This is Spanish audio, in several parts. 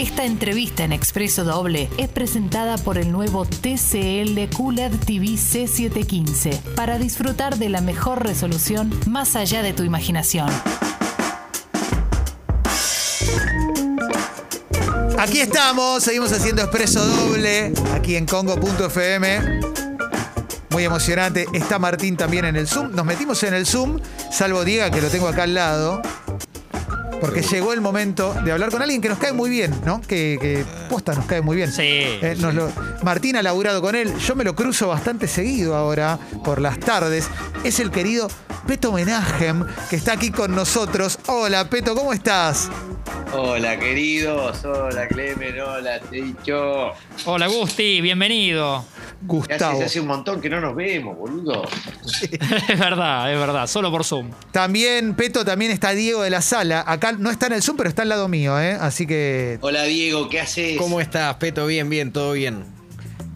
Esta entrevista en Expreso Doble es presentada por el nuevo TCL QLED TV C715 para disfrutar de la mejor resolución más allá de tu imaginación. Aquí estamos, seguimos haciendo Expreso Doble, aquí en Congo.fm. Muy emocionante. Está Martín también en el Zoom. Nos metimos en el Zoom, salvo Diego, que lo tengo acá al lado. Porque llegó el momento de hablar con alguien que nos cae muy bien, ¿no? Que, que posta nos cae muy bien. Sí, Eh, nos lo- Martín ha laburado con él. Yo me lo cruzo bastante seguido ahora, por las tardes. Es el querido Peto Menajem, que está aquí con nosotros. Hola, Peto, ¿cómo estás? Hola queridos, hola Clemen, hola dicho. Hola Gusti, bienvenido. Gustavo. hace, hace un montón que no nos vemos, boludo. es verdad, es verdad, solo por Zoom. También, Peto, también está Diego de la Sala. Acá no está en el Zoom, pero está al lado mío, ¿eh? Así que. Hola Diego, ¿qué haces? ¿Cómo estás, Peto? Bien, bien, todo bien.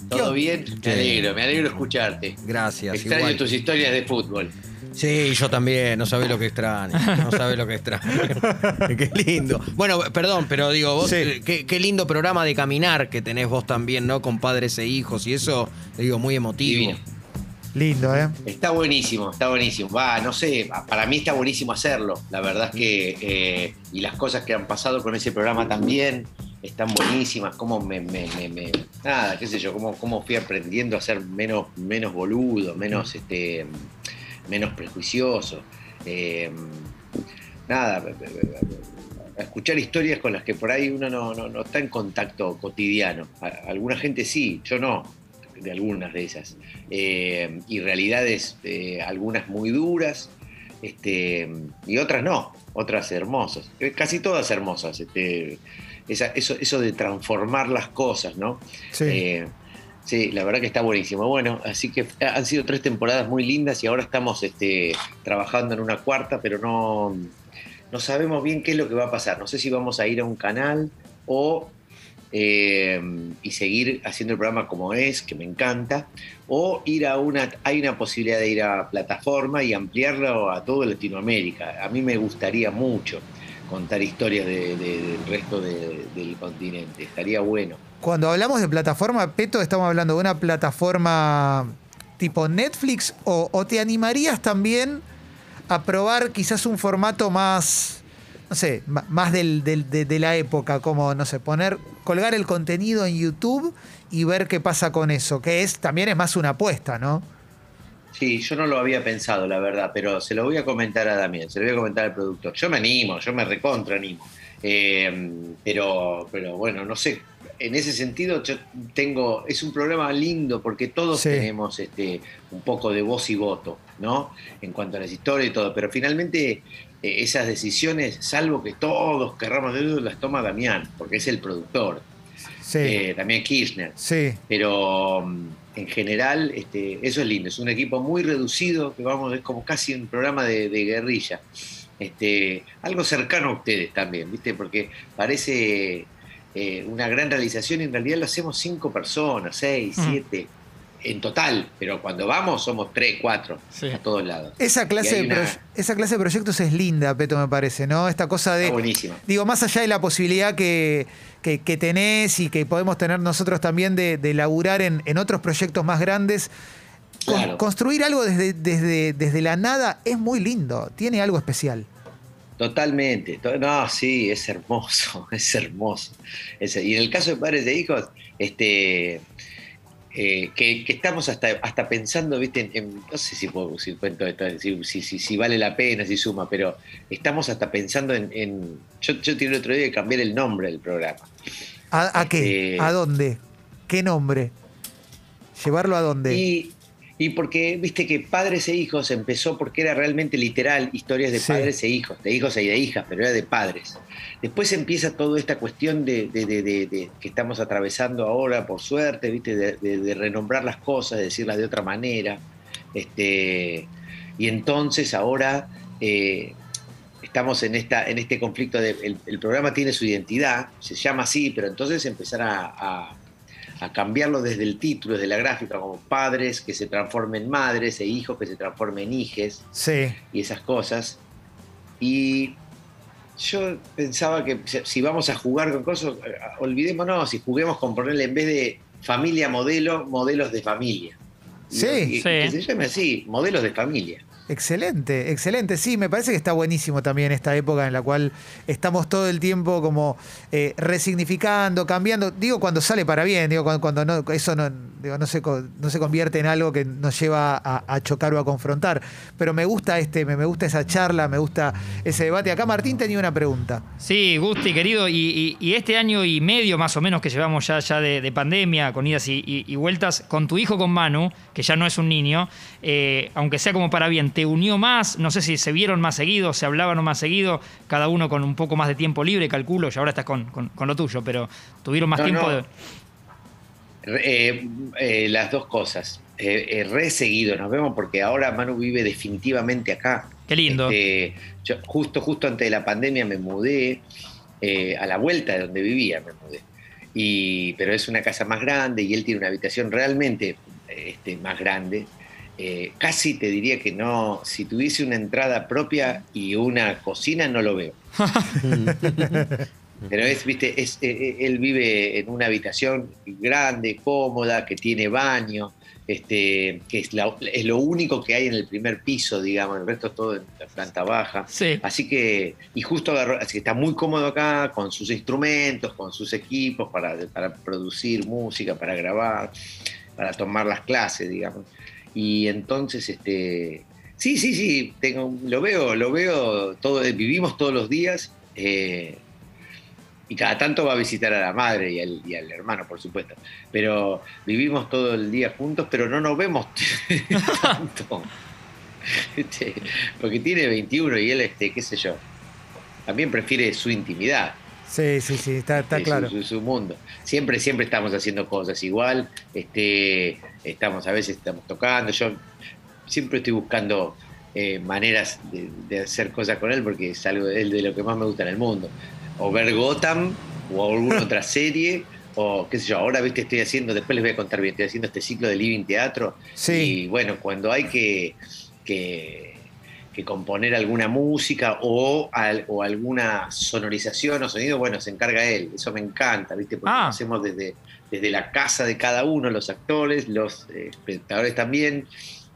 ¿Todo bien? Sí. Me alegro, me alegro escucharte. Gracias. Extraño igual. tus historias de fútbol. Sí, yo también, no sabés lo que extraño. No sabés lo que extraño. qué lindo. Bueno, perdón, pero digo, vos, Sí. eh, qué, qué lindo programa de caminar que tenés vos también, ¿no? Con padres e hijos y eso, digo, muy emotivo. Divino. Lindo, ¿eh? Está buenísimo, está buenísimo. Va, no sé, para mí está buenísimo hacerlo. La verdad es que. eh, y las cosas que han pasado con ese programa también están buenísimas. Cómo me. me- me- me- nada, qué sé yo, cómo, cómo fui aprendiendo a ser menos, menos boludo, menos, este, menos prejuicioso. Eh, nada, escuchar historias con las que por ahí uno no, no- no está en contacto cotidiano. A- alguna gente sí, yo no, de algunas de esas. Eh, y realidades, eh, algunas muy duras, este, y otras no, otras hermosas, casi todas hermosas. Este, esa- eso, eso de transformar las cosas, ¿no? Sí. Eh, sí, la verdad que está buenísimo. Bueno, así que han sido tres temporadas muy lindas y ahora estamos este, trabajando en una cuarta, pero no, no sabemos bien qué es lo que va a pasar. No sé si vamos a ir a un canal o eh, y seguir haciendo el programa como es, que me encanta, o ir a una, hay una posibilidad de ir a plataforma y ampliarlo a todo Latinoamérica. A mí me gustaría mucho contar historias de- de- del resto de- del continente. Estaría bueno. Cuando hablamos de plataforma, Peto, estamos hablando de una plataforma tipo Netflix o, o te animarías también a probar quizás un formato más, no sé, más del, del- de, de la época, como, no sé, poner, colgar el contenido en YouTube y ver qué pasa con eso, que es también es más una apuesta, ¿no? Sí, yo no lo había pensado, la verdad, pero se lo voy a comentar a Damián, se lo voy a comentar al productor. Yo me animo, yo me recontra animo. Eh, pero, pero bueno, no sé. En ese sentido, yo tengo. Es un programa lindo porque todos Sí. tenemos este, un poco de voz y voto, ¿no? En cuanto a las historias y todo. Pero finalmente, eh, esas decisiones, salvo que todos querramos de eso, las toma Damián, porque es el productor. Sí. Eh, Damián Kirchner sí. pero mm, en general este, eso es lindo. Es un equipo muy reducido, que vamos, es como casi un programa de, de guerrilla. Este, algo cercano a ustedes también, ¿viste? Porque parece eh, una gran realización y en realidad lo hacemos cinco personas, seis, Mm. siete, en total, pero cuando vamos somos tres, cuatro, Sí. a todos lados. Esa clase, de una- esa clase de proyectos es linda, Peto, me parece, ¿no? Esta cosa de... Está buenísima. Digo, más allá de la posibilidad que, que- que tenés y que podemos tener nosotros también de, de laburar en, en otros proyectos más grandes, con- Claro. construir algo desde, desde, desde la nada es muy lindo, tiene algo especial. Totalmente. To- No, sí, es hermoso, es hermoso. Es- y en el caso de padres e hijos, este, eh, que, que estamos hasta, hasta pensando, ¿viste? En, en- no sé si, puedo, si cuento esto, si, si- si- vale la pena, si suma, pero estamos hasta pensando en. en- yo, yo tiré el otro día de cambiar el nombre del programa. ¿A, a qué? Este- ¿A dónde? ¿Qué nombre? ¿Llevarlo a dónde? Y, y porque, viste que padres e hijos empezó porque era realmente literal historias de Sí. padres e hijos, de hijos y de hijas, pero era de padres. Después empieza toda esta cuestión de, de- de- de- de- que estamos atravesando ahora, por suerte, viste, de, renombrar las cosas, de decirlas de otra manera. Este, y entonces ahora eh, estamos en, esta, en este conflicto de el, el programa tiene su identidad, se llama así, pero entonces empezar a, a- a cambiarlo desde el título, desde la gráfica, como padres que se transformen en madres e hijos que se transformen en hijes Sí. y esas cosas. Y yo pensaba que si- vamos a jugar con cosas, eh, olvidémonos y juguemos con ponerle en vez de familia modelo, modelos de familia. Sí. y- Sí. Que se llame así, modelos de familia. Excelente, excelente. Sí, me parece que está buenísimo también esta época en la cual estamos todo el tiempo como eh, resignificando, cambiando. Digo cuando sale para bien, digo cuando, cuando no, eso no, digo, no, se, no se convierte en algo que nos lleva a, chocar o a confrontar. Pero me gusta este, me, gusta esa charla, me gusta ese debate. Acá Martín tenía una pregunta. Sí, Gusti, querido, y, y- y este año y medio más o menos que llevamos ya, ya de, de pandemia, con idas y vueltas, con tu hijo, con Manu, que ya no es un niño, eh, aunque sea como para bien, ¿te unió más? No sé si se vieron más seguido, se hablaban más seguido, cada uno con un poco más de tiempo libre, calculo, y ahora estás con, con- con lo tuyo, pero tuvieron más No, tiempo no. de... Eh, eh, las dos cosas. Eh, eh, re seguido nos vemos porque ahora Manu vive definitivamente acá. Qué lindo. Este, yo justo, justo antes de la pandemia me mudé a la vuelta de donde vivía, me mudé. Y, pero es una casa más grande y él tiene una habitación realmente este, más grande. Eh, casi te diría que no, si tuviese una entrada propia y una cocina, no lo veo. Pero es, viste, es, eh, eh, él vive en una habitación grande, cómoda, que tiene baño, este, que es, la- es lo único que hay en el primer piso, digamos, el resto es todo en la planta baja. Sí. Así que, y justo agarró, así que está muy cómodo acá, con sus instrumentos, con sus equipos para, para producir música, para grabar, para tomar las clases, digamos. Y entonces, este, sí, sí, sí, tengo, lo veo, lo veo, todo, vivimos todos los días. eh, y cada tanto va a visitar a la madre y al, y al hermano, por supuesto. Pero vivimos todo el día juntos, pero no nos vemos tanto. Este, porque tiene 21 y él, este, qué sé yo, también prefiere su intimidad. Sí, sí, sí, está, está claro. Su, su- su mundo. Siempre, siempre estamos haciendo cosas igual. Este, estamos, a veces estamos tocando. Yo siempre estoy buscando eh, maneras de, de hacer cosas con él porque es algo de, de lo que más me gusta en el mundo. O ver Gotham o alguna otra serie. O qué sé yo, ahora viste, estoy haciendo, después les voy a contar bien, estoy haciendo este ciclo de Living Teatro. Sí. Y bueno, cuando hay que, que, que componer alguna música o, al- o alguna sonorización o sonido, bueno, se encarga él. Eso me encanta, ¿viste? Porque Ah. lo hacemos desde, desde la casa de cada uno, los actores, los eh, espectadores también.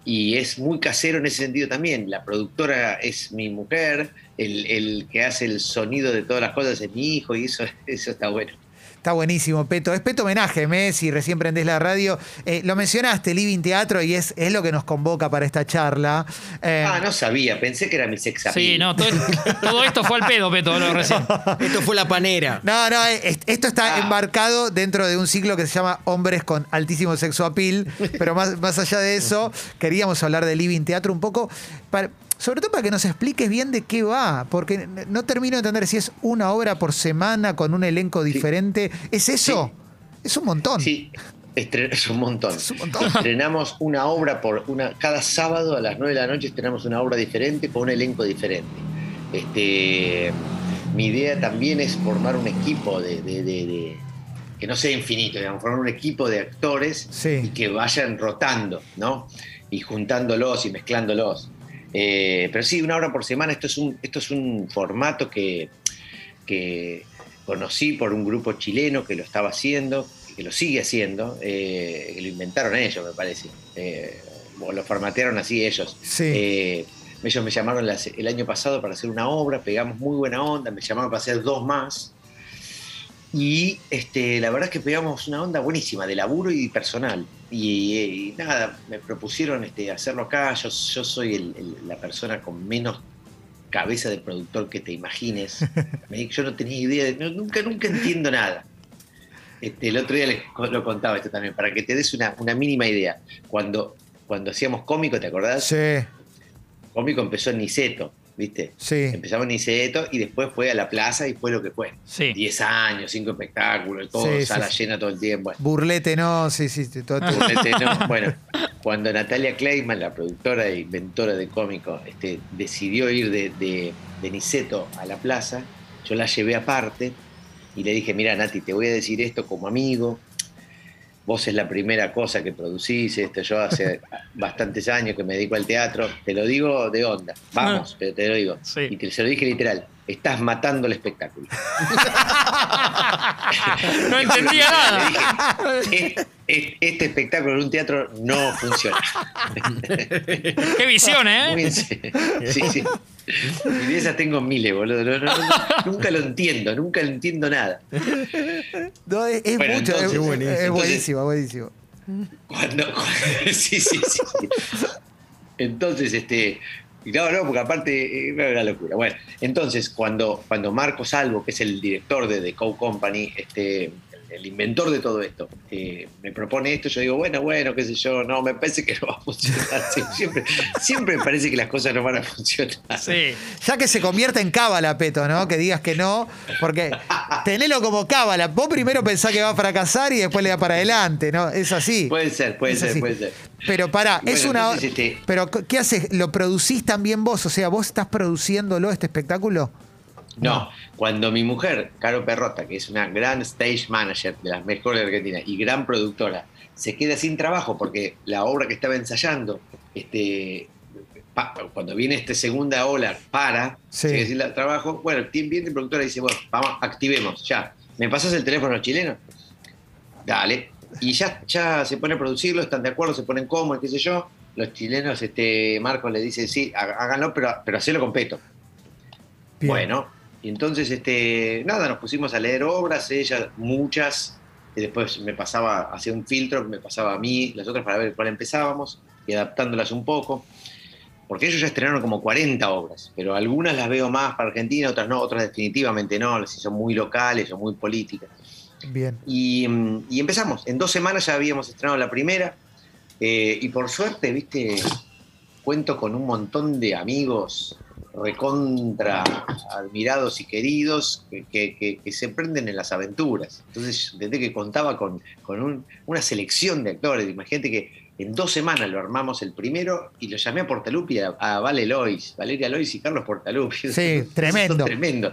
Y es muy casero en ese sentido también. La productora es mi mujer, el, el que hace el sonido de todas las cosas es mi hijo, y eso, eso está bueno. Está buenísimo, Peto. Es Peto Homenaje, Messi, recién prendés la radio. Eh, lo mencionaste, Living Teatro, y es, es lo que nos convoca para esta charla. Eh, Ah, no sabía, pensé que era mi sex appeal. Sí, no, todo, todo esto fue al pedo, Peto, lo recién. Esto fue la panera. No, no, es- esto está Ah. embarcado dentro de un ciclo que se llama Hombres con altísimo sexo appeal, pero más, más allá de eso, queríamos hablar de Living Teatro un poco, para- sobre todo para que nos expliques bien de qué va, porque no termino de entender si es una obra por semana con un elenco diferente. ¿Es eso? Es un montón. Sí, es un montón. Es un montón. Estrenamos una obra por una. Cada sábado a las 9 de la noche estrenamos una obra diferente con un elenco diferente. Este, mi idea también es formar un equipo de, de- de- de- que no sea infinito, digamos, formar un equipo de actores Sí. y que vayan rotando, ¿no? Y juntándolos y mezclándolos. Eh, pero sí, una hora por semana, esto es un, esto es un formato que, que conocí por un grupo chileno que lo estaba haciendo, que lo sigue haciendo, eh, que lo inventaron ellos, me parece. Eh, o lo formatearon así ellos. Sí. Eh, ellos me llamaron las- el año pasado para hacer una obra, pegamos muy buena onda, me llamaron para hacer dos más. Y este, la verdad es que pegamos una onda buenísima de laburo y personal. Y, y nada, me propusieron este, hacerlo acá. Yo, yo soy el- el- la persona con menos cabeza de productor que te imagines. Yo no tenía idea, de- no, nunca, nunca entiendo nada. Este, el otro día les lo contaba esto también, para que te des una, una mínima idea. Cuando, cuando hacíamos cómico, ¿te acordás? Sí, Cómico empezó en Niceto, ¿viste? sí. Empezamos en Niceto y después fue a la plaza y fue lo que fue. Sí. 10 años, 5 espectáculos, todo, Sí, sala sí. llena todo el tiempo. Bueno, Burlete, no, sí, sí. sí, todo- todo. Burlete, no. Bueno, cuando Natalia Kleiman, la productora e inventora de cómico, este, decidió ir de, de, de Niceto a la plaza, yo la llevé aparte y le dije, mira Nati, te voy a decir esto como amigo. Vos es la primera cosa que producís, esto yo hace bastantes años que me dedico al teatro, te lo digo de onda, vamos, pero te lo digo. Sí. Y te, se lo dije literal. estás matando el espectáculo. No entendía nada. Le dije, "Es- es- este espectáculo en un teatro no funciona. Qué visión, ¿eh? Sí, sí. Y de esas tengo miles, boludo. No, no, no, nunca lo entiendo, nunca lo entiendo nada. No, es, es Bueno, mucho, es, entonces- es entonces- buenísimo, buenísimo. Cuando, sí, sí, sí. Entonces, este. Y No, no, porque aparte eh, era una locura. Bueno, entonces, cuando, cuando Marco Salvo, que es el director de The Co Company, este, el inventor de todo esto, eh, me propone esto, yo digo, bueno, bueno, qué sé yo, no, me parece que no va a funcionar. Sie- Siempre, siempre me parece que las cosas no van a funcionar. Sí. Ya que se convierte en cábala, Peto, ¿no? Que digas que no, porque tenelo como cábala. Vos primero pensás que va a fracasar y después le da para adelante, ¿no? Es así. Puede ser, puede Es ser, así. puede ser. Pero pará, Bueno, es una. entonces, este- Pero, ¿qué haces? ¿Lo producís también vos? O sea, ¿vos estás produciéndolo, este espectáculo? No, cuando mi mujer, Caro Perrota, que es una gran stage manager de las mejores de Argentina y gran productora, se queda sin trabajo porque la obra que estaba ensayando, este, pa- cuando viene esta segunda ola, para, Sí. se sin trabajo, bueno, viene el productora y dice, bueno, vamos, activemos, ya. ¿Me pasas el teléfono chileno? Dale. Y ya, ya se pone a producirlo, están de acuerdo, se ponen cómodos, qué sé yo. Los chilenos, este, Marcos le dice, sí, há- háganlo, pero, pero hacelo con peto. Bien. Bueno, y entonces, este, nada, nos pusimos a leer obras, ella muchas, y después me pasaba, hacía un filtro, me pasaba a mí, las otras para ver cuál empezábamos, y adaptándolas un poco, porque ellos ya estrenaron como 40 obras, pero algunas las veo más para Argentina, otras no, otras definitivamente no, si son muy locales o muy políticas. Bien. Y, mm, y empezamos, en dos semanas ya habíamos estrenado la primera, eh, y por suerte, viste, cuento con un montón de amigos recontra admirados y queridos que, que- se prenden en las aventuras. Entonces, desde que contaba con, con un- una selección de actores, imagínate que en dos semanas lo armamos el primero y lo llamé a Portalupi a, a Vale Lois, Valeria Lois y Carlos Portalupi. Sí, tremendo. tremendo.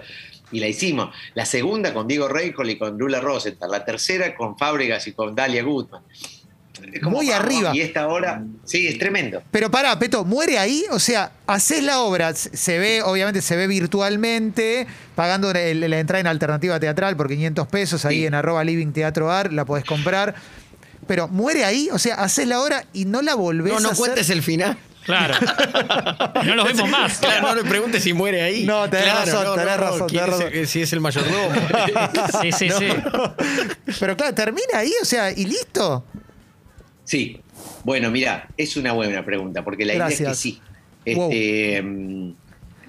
Y la hicimos. La segunda con Diego Reicol y con Lula Rosenthal. La tercera con Fábregas y con Dalia Gutman. Es Muy arriba. Y esta hora, sí, es tremendo. Pero pará, Peto, ¿muere ahí? O sea, haces la obra, se ve, obviamente se ve virtualmente, pagando la entrada en alternativa teatral por 500 pesos ahí Sí. en arroba living teatro art, la podés comprar. Pero muere ahí, o sea, haces la obra y no la volvés No, no a hacer. cuentes el final. Claro. No los vemos más. Claro, no le preguntes si muere ahí. No, tenés Claro, razón, tenés razón, ¿quién tenés es razón. el- si es el mayordomo. Sí, sí, sí. Pero claro, termina ahí, o sea, y listo. Sí. Bueno, mira, es una buena pregunta, porque la idea es que sí. Este, mm,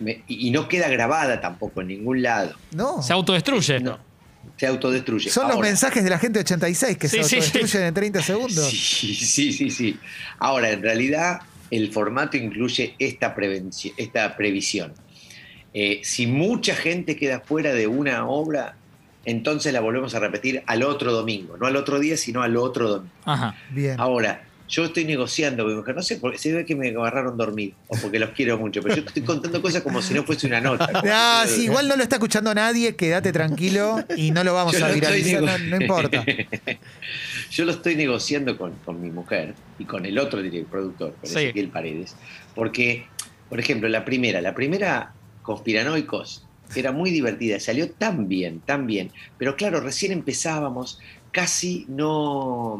me- y no queda grabada tampoco en ningún lado. No. Se autodestruye. No. Se autodestruye. Son los mensajes de la gente 86 que Sí, se sí, autodestruyen en 30 segundos. Sí, sí, sí, sí. Ahora, en realidad, el formato incluye esta, prevenci- esta previsión. Eh, si mucha gente queda fuera de una obra, entonces la volvemos a repetir al otro domingo. No al otro día, sino al otro domingo. Ajá. Bien. Ahora, yo estoy negociando con mi mujer, no sé, porque se ve que me agarraron dormir o porque los quiero mucho, pero yo estoy contando cosas como si no fuese una nota. Ah, si- sí, igual no lo está escuchando nadie, quédate tranquilo y no lo vamos Yo a viralizar, no, no importa. Yo lo estoy negociando con, con mi mujer y con el otro director productor, con Sí. Ezequiel Paredes, porque, por ejemplo, la primera, la primera Conspiranoicos era muy divertida, salió tan bien, tan bien, pero claro, recién empezábamos, casi no,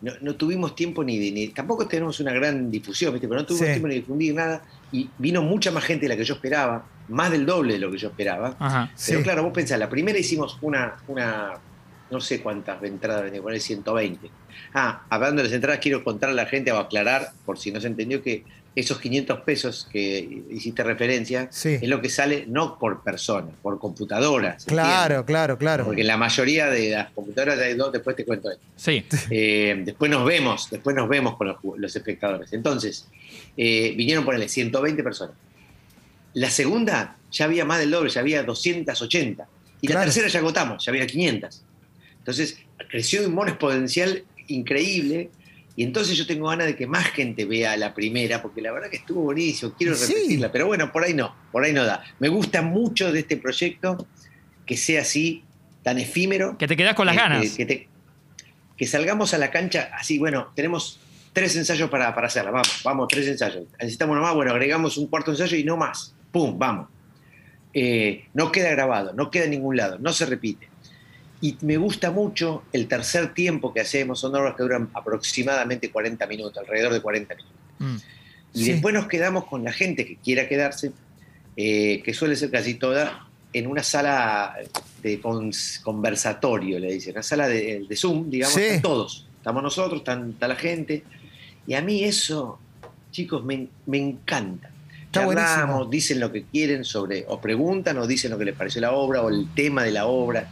no, no tuvimos tiempo ni, de- ni- tampoco tenemos una gran difusión, ¿viste? pero no tuvimos Sí. tiempo ni de difundir nada y vino mucha más gente de la que yo esperaba, más del doble de lo que yo esperaba. Ajá. Sí. Pero claro, vos pensás, la primera hicimos una, una no sé cuántas entradas vendí, poner 120. Ah, hablando de las entradas, quiero contar a la gente o aclarar, por si no se entendió, que esos 500 pesos que hiciste referencia Sí. es lo que sale no por persona, por computadora. ¿se Claro, entiende? claro, claro. Porque la mayoría de las computadoras hay dos, después te cuento esto. Sí. Eh, después nos vemos, después nos vemos con los, espectadores. Entonces, eh, vinieron ponerle 120 personas. La segunda ya había más del doble, ya había 280. Y Claro. la tercera ya agotamos, ya había 500. Entonces, creció de un modo exponencial increíble. Y entonces yo tengo ganas de que más gente vea la primera, porque la verdad que estuvo buenísimo, quiero Sí. repetirla, pero bueno, por ahí no, por ahí no da. Me gusta mucho de este proyecto que sea así, tan efímero, Que te quedás con las eh, ganas. eh, que, te- que salgamos a la cancha así, bueno, tenemos tres ensayos para, para hacerla, vamos, vamos, tres ensayos. Necesitamos uno más, bueno, agregamos un cuarto ensayo y no más. ¡Pum! Vamos. eh, no queda grabado, no queda en ningún lado, no se repite. Y me gusta mucho el tercer tiempo que hacemos, son obras que duran aproximadamente 40 minutos, alrededor de 40 minutos. Mm. Y Sí. después nos quedamos con la gente que quiera quedarse, eh, que suele ser casi toda, en una sala de conversatorio, le dicen, una sala de, de Zoom, digamos, Sí. están todos. Estamos nosotros, están, está la gente. Y a mí eso, chicos, me, me encanta. Está. Charlamos, dicen lo que quieren sobre, o preguntan, o dicen lo que les pareció la obra, o el tema de la obra.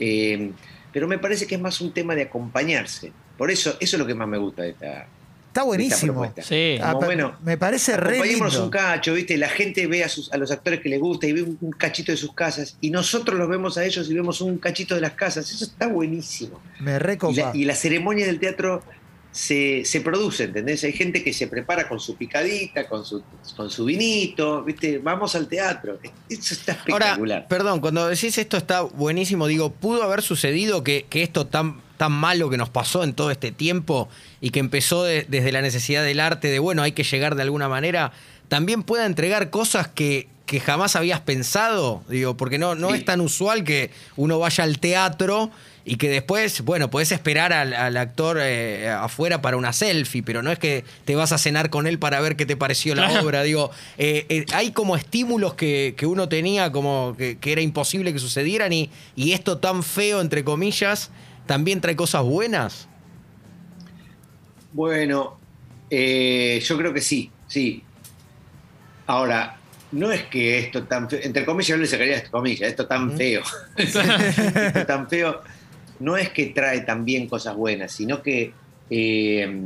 Eh, pero me parece que es más un tema de acompañarse. Por eso, eso es lo que más me gusta de esta, Está buenísimo. Sí. Como, bueno, me parece re lindo. un cacho, ¿viste? La gente ve a, sus- a los actores que les gusta y ve un, un cachito de sus casas y nosotros los vemos a ellos y vemos un cachito de las casas. Eso está buenísimo. Me Y recopa. la, y la ceremonia del teatro se, se produce, ¿entendés? Hay gente que se prepara con su picadita, con su, con su vinito, ¿viste? Vamos al teatro. Eso está Ahora, espectacular. perdón, cuando decís esto está buenísimo, digo, ¿pudo haber sucedido que, que esto tan, tan malo que nos pasó en todo este tiempo y que empezó de- desde la necesidad del arte, de bueno, hay que llegar de alguna manera, también pueda entregar cosas que, que jamás habías pensado? Digo, porque no, no Sí. es tan usual que uno vaya al teatro y que después, bueno, podés esperar al, al actor eh, afuera para una selfie, pero no es que te vas a cenar con él para ver qué te pareció la Claro. obra. Digo, eh, eh, hay como estímulos que, que uno tenía como que, que era imposible que sucedieran y, y esto tan feo, entre comillas, también trae cosas buenas. Bueno, yo creo que sí, sí. Ahora, no es que esto tan feo, entre comillas yo le sacaría esto comillas, esto tan feo, esto tan feo, no es que trae también cosas buenas, sino que eh,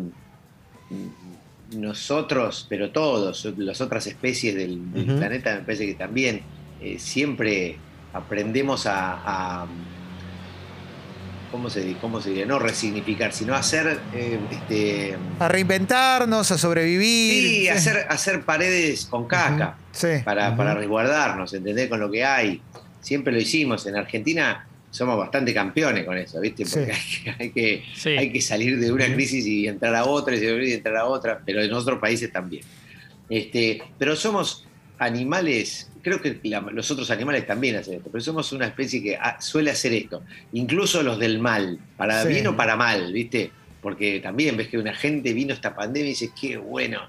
nosotros, pero todos, las otras especies del, planeta, me parece que también eh, siempre aprendemos a, a- ¿cómo se, cómo se diría? No resignificar, sino hacer eh, este, A reinventarnos, a sobrevivir. Sí, hacer, hacer paredes con caca Sí. para, para resguardarnos, ¿entendés? Con lo que hay. Siempre lo hicimos. En Argentina somos bastante campeones con eso, ¿viste? Porque Sí. hay, que, hay, que, Sí. hay que salir de una crisis y entrar a otra, y entrar a otra, pero en otros países también. Este, pero somos animales, creo que la- los otros animales también hacen esto, pero somos una especie que suele hacer esto, incluso los del mal, para Sí. bien o para mal, ¿viste? Porque también ves que una gente vino esta pandemia y dice, qué bueno,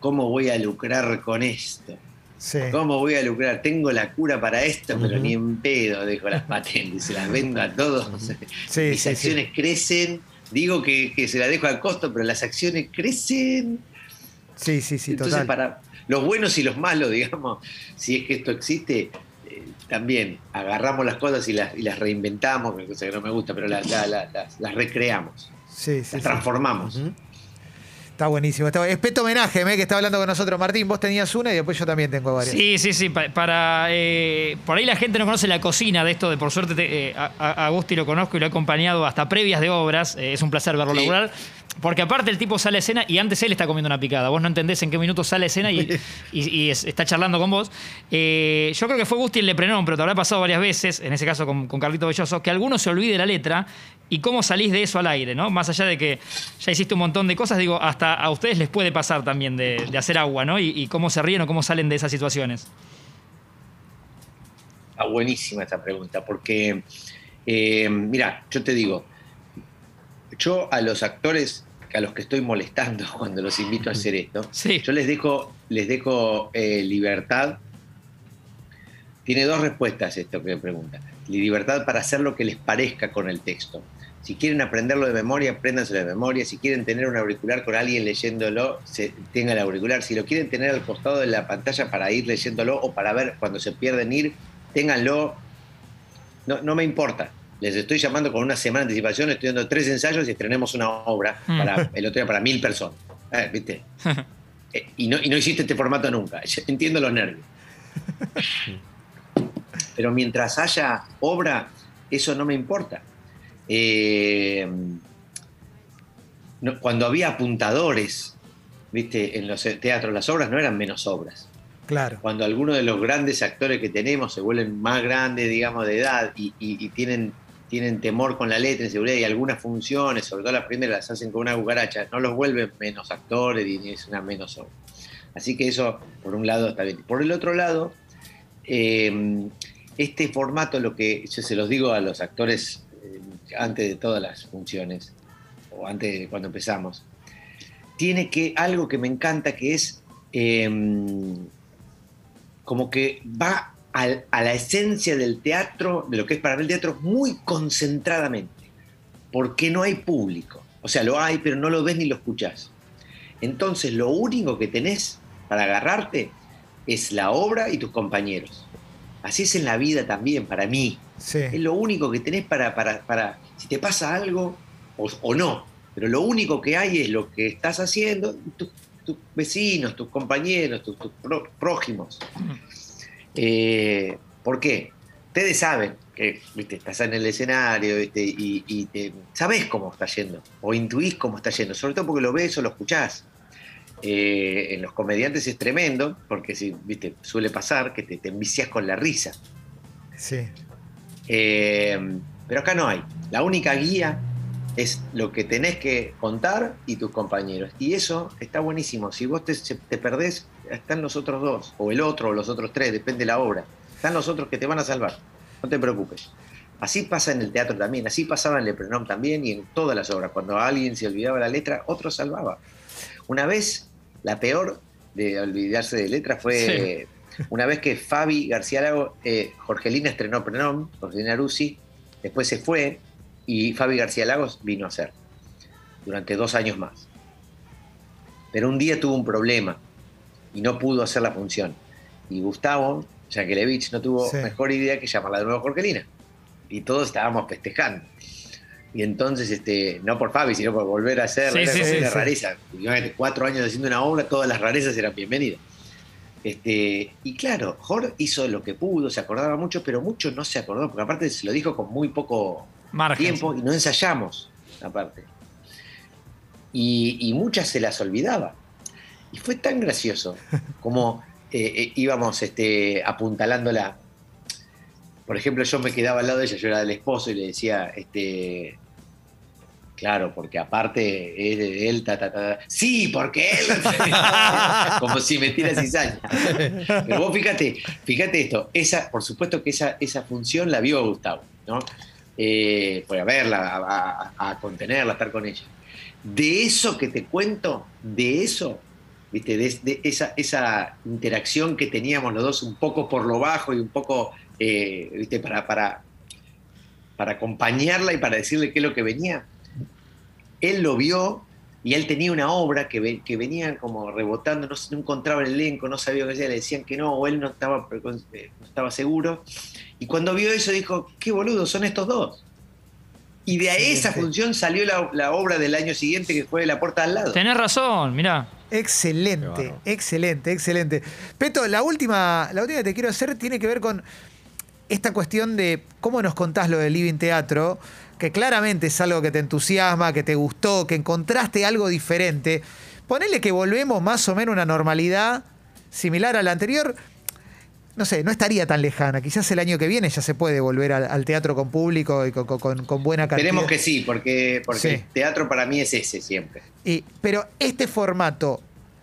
¿cómo voy a lucrar con esto? Sí. ¿Cómo voy a lucrar? Tengo la cura para esto, pero ni en pedo dejo las patentes, se las vendo a todos. Sí, Mis acciones crecen, digo que, que se las dejo al costo, pero las acciones crecen. Sí, sí, sí, Entonces, total. para los buenos y los malos, digamos, si es que esto existe, eh, también agarramos las cosas y las, y las reinventamos, que cosa que no me gusta, pero la- la- la- las, las recreamos, Sí, sí, las sí. transformamos. Está buenísimo. Está, es Peto Homenaje, ¿eh? que está hablando con nosotros. Martín, vos tenías una y después yo también tengo varias. Sí, sí, sí. pa- Para, eh, por ahí la gente no conoce la cocina de esto, de por suerte te- eh, a, a Agusti lo conozco y lo he acompañado hasta previas de obras. eh, es un placer verlo Sí. laburar. Porque aparte el tipo sale a escena y antes él está comiendo una picada. Vos no entendés en qué minuto sale a escena y, y- y es- está charlando con vos. Eh, yo creo que fue Gusti el Leprenón, pero te habrá pasado varias veces, en ese caso con, con Carlito Belloso, que alguno se olvide la letra y cómo salís de eso al aire, ¿no? Más allá de que ya hiciste un montón de cosas, digo, hasta a ustedes les puede pasar también de, de hacer agua, ¿no? Y, y cómo se ríen o cómo salen de esas situaciones. Está buenísima esta pregunta, porque, eh, mira, yo te digo, yo a los actores a los que estoy molestando cuando los invito a hacer esto, Sí. yo les dejo, les dejo eh, libertad. Tiene dos respuestas esto que me pregunta. Libertad para hacer lo que les parezca con el texto. Si quieren aprenderlo de memoria, apréndanselo de memoria. Si quieren tener un auricular con alguien leyéndolo, se, tenga el auricular. Si lo quieren tener al costado de la pantalla para ir leyéndolo o para ver cuando se pierden ir, ténganlo. No, no me importa. Les estoy llamando con una semana de anticipación, estoy dando tres ensayos y estrenemos una obra Mm. para el otro día para mil personas. Eh, ¿Viste? Eh, y, no, y no hiciste este formato nunca. Yo Entiendo los nervios. Pero mientras haya obra, eso no me importa. Eh, no- cuando había apuntadores, viste, en los teatros, las obras no eran menos obras. Claro. Cuando algunos de los grandes actores que tenemos se vuelven más grandes, digamos, de edad y, y- y tienen, tienen temor con la letra, inseguridad y algunas funciones, sobre todo las primeras, las hacen con una cucaracha, no los vuelven menos actores ni es una menos obra. Así que eso, por un lado, está bien. Por el otro lado, eh, este formato, lo que yo se los digo a los actores eh, antes de todas las funciones, o antes de cuando empezamos, tiene que algo que me encanta que es em, como que va al- a la esencia del teatro, de lo que es para mí el teatro, muy concentradamente, porque no hay público. O sea, lo hay, pero no lo ves ni lo escuchás. Entonces, lo único que tenés para agarrarte es la obra y tus compañeros. Así es en la vida también, para mí. Sí. Es lo único que tenés para, para, para si te pasa algo o, o no. Pero lo único que hay es lo que estás haciendo, tus, tus vecinos, tus compañeros, tus, tus pró- prójimos. Eh, ¿Por qué? Ustedes saben que ¿viste? estás en el escenario ¿viste? y, y te- sabés cómo está yendo, o intuís cómo está yendo, sobre todo porque lo ves o lo escuchás. Eh, en los comediantes es tremendo, porque si, ¿viste? suele pasar que te, te envicias con la risa. Sí. Eh, pero acá no hay. La única guía es lo que tenés que contar y tus compañeros. Y eso está buenísimo. Si vos te, te perdés, están los otros dos, o el otro, o los otros tres, depende de la obra. Están los otros que te van a salvar. No te preocupes. Así pasa en el teatro también, así pasaba en Leprenom también y en todas las obras. Cuando alguien se olvidaba la letra, otro salvaba. Una vez, la peor de olvidarse de letra fue una vez que Fabi García Lago, eh, Jorgelina estrenó Prenom, Jorgelina Rusi, después se fue y Fabi García Lagos vino a hacer durante dos años más. Pero un día tuvo un problema y no pudo hacer la función. Y Gustavo Yankelevich no tuvo Sí. mejor idea que llamarla de nuevo Jorgelina. Y todos estábamos festejando. Y entonces, este, no por Fabi, sino por volver a hacer Sí, sí, una rareza. Cuatro años haciendo una obra, todas las rarezas eran bienvenidas. Este, y claro, Jorge hizo lo que pudo, se acordaba mucho, pero mucho no se acordó, porque aparte se lo dijo con muy poco Margen. tiempo y no ensayamos, aparte. Y, y muchas se las olvidaba. Y fue tan gracioso como eh, eh, íbamos este, apuntalándola. Por ejemplo, yo me quedaba al lado de ella, yo era el esposo y le decía, este, claro, porque aparte él, él ta, ta, ta, ta. sí, porque él, como si me tira cizaña. Pero vos fíjate, fíjate esto, esa, por supuesto que esa, esa función la vio Gustavo, ¿no? Eh, fue a verla, a, a- a contenerla, a estar con ella. De eso que te cuento, de eso, ¿viste? De, de esa, esa interacción que teníamos los dos, un poco por lo bajo y un poco, eh, ¿viste? Para, para, para acompañarla y para decirle qué es lo que venía. Él lo vio y él tenía una obra que, que venía como rebotando, no, no encontraba el elenco, no sabía qué hacía, le decían que no, o él no estaba, eh, no estaba seguro. Y cuando vio eso dijo, qué boludo, son estos dos. Y de esa función salió la, la obra del año siguiente que fue La Puerta al lado. Tenés razón, mirá. Excelente, excelente, excelente. Peto, la última, la última que te quiero hacer tiene que ver con esta cuestión de cómo nos contás lo del Living Teatro, que claramente es algo que te entusiasma, que te gustó, que encontraste algo diferente. Ponele que volvemos más o menos a una normalidad similar a la anterior. No sé, no estaría tan lejana. Quizás el año que viene ya se puede volver al, al teatro con público y con, con- con buena cantidad. Esperemos que sí, porque, porque Sí. el teatro para mí es ese siempre. Y- pero este formato,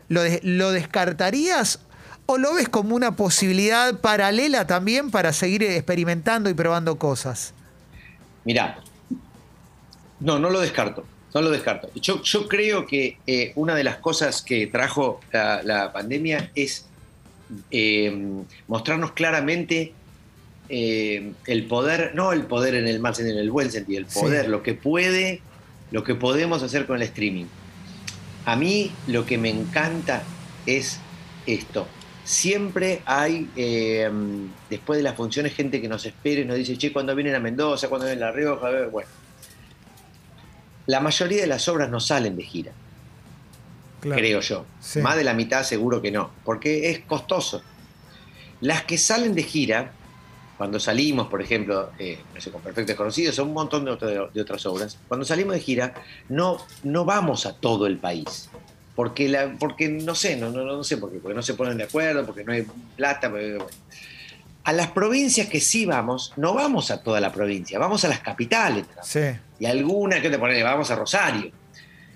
¿lo, de- ¿lo descartarías o lo ves como una posibilidad paralela también para seguir experimentando y probando cosas? Mirá, no, no lo descarto, no lo descarto. Yo, yo creo que eh, una de las cosas que trajo la, la pandemia es eh, mostrarnos claramente eh, el poder, no el poder en el mal sentido, en el buen sentido, el Sí. poder, lo que puede, lo que podemos hacer con el streaming. A mí lo que me encanta es esto. Siempre hay, eh, después de las funciones, gente que nos espera y nos dice, che, cuando vienen a Mendoza, cuando vienen a La Rioja, bueno. La mayoría de las obras no salen de gira creo yo. Sí. Más de la mitad seguro que no, porque es costoso. Las que salen de gira, cuando salimos, por ejemplo, eh, no sé, con Perfecto Desconocido, son un montón de, otro- de otras obras, cuando salimos de gira, no, no vamos a todo el país. Porque, la, porque no sé, no, no, no sé por qué, porque no se ponen de acuerdo, porque no hay plata. porque, bueno. A las provincias que sí vamos, no vamos a toda la provincia, vamos a las capitales Sí. y alguna que te pone, vamos a Rosario.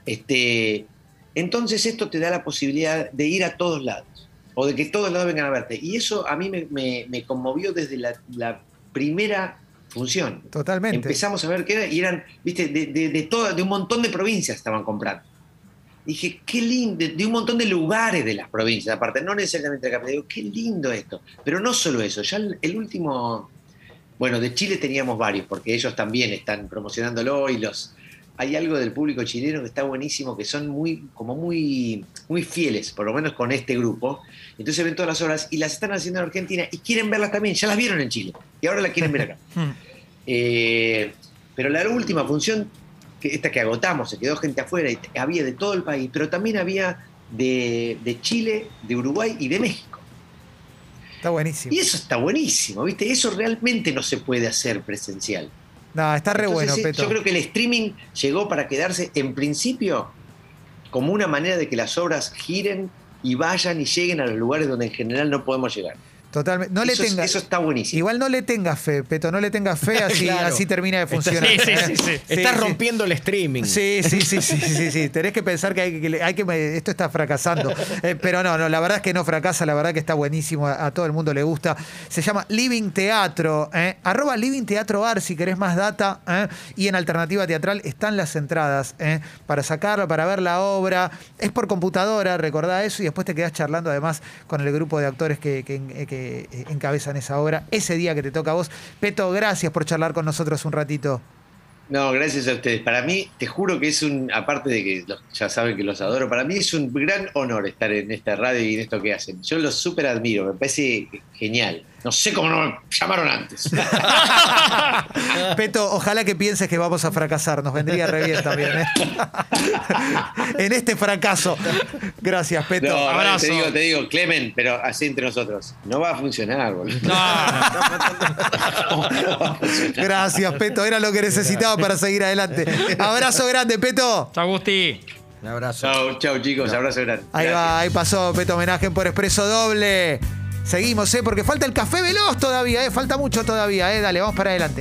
Este, entonces esto te da la posibilidad de ir a todos lados. o de que todos lados vengan a verte. Y eso a mí me, me- me conmovió desde la, la primera función. Totalmente. Empezamos a ver qué era, y eran, viste, de, de, de, toda- de un montón de provincias estaban comprando. Dije, qué lindo, de, de un montón de lugares de las provincias, aparte, no necesariamente de la capital. Digo, qué lindo esto. Pero no solo eso, ya el, el último, bueno, de Chile teníamos varios, porque ellos también están promocionándolo y los... Hay algo del público chileno que está buenísimo, que son muy, como muy, muy fieles, por lo menos con este grupo. Entonces ven todas las obras y las están haciendo en Argentina y quieren verlas también. Ya las vieron en Chile y ahora las quieren ver acá. Eh, pero la última función, que esta que agotamos, se quedó gente afuera y había de todo el país, pero también había de, de Chile, de Uruguay y de México. Está buenísimo. Y eso está buenísimo, ¿viste? Eso realmente no se puede hacer presencial. No, está re Entonces, bueno, eh, Peto. Yo creo que el streaming llegó para quedarse en principio como una manera de que las obras giren y vayan y lleguen a los lugares donde en general no podemos llegar. Totalmente. No eso, está buenísimo. Igual no le tengas fe, Peto, no le tengas fe, así, Claro. así termina de funcionar. Sí, sí, sí, sí. Estás sí. rompiendo el streaming. Sí, sí, sí, sí, sí, sí. Tenés que pensar que hay que, hay que esto está fracasando. Eh, pero no, no, la verdad es que no fracasa, la verdad que está buenísimo, a, a todo el mundo le gusta. Se llama Living Teatro, ¿eh? arroba Living Teatro Bar si querés más data. ¿eh? Y en Alternativa Teatral están las entradas ¿eh? para sacarla, para ver la obra. Es por computadora, recordá eso, y después te quedás charlando además con el grupo de actores que, que, que encabezan esa obra ese día que te toca a vos. Peto, gracias por charlar con nosotros un ratito. No, gracias a ustedes. Para mí, te juro que es un, aparte de que los- ya saben que los adoro, para mí es un gran honor estar en esta radio y en esto que hacen. Yo los súper admiro, me parece genial. No sé cómo no me llamaron antes. Peto, ojalá que pienses que vamos a fracasar. Nos vendría re bien también. ¿eh? en este fracaso. Gracias, Peto. No, vale, abrazo. te digo, te digo, Clemen, pero así entre nosotros. No va a funcionar, boludo. No. Gracias, Peto. Era lo que necesitaba para seguir adelante. Abrazo grande, Peto. Chao, Gusti. Un abrazo. Chau, chau, chicos. Abrazo grande. Ahí Gracias. va, ahí pasó Peto homenaje por expreso doble. Seguimos, ¿eh? Porque falta el café veloz todavía, ¿eh? Falta mucho todavía, ¿eh? Dale, vamos para adelante.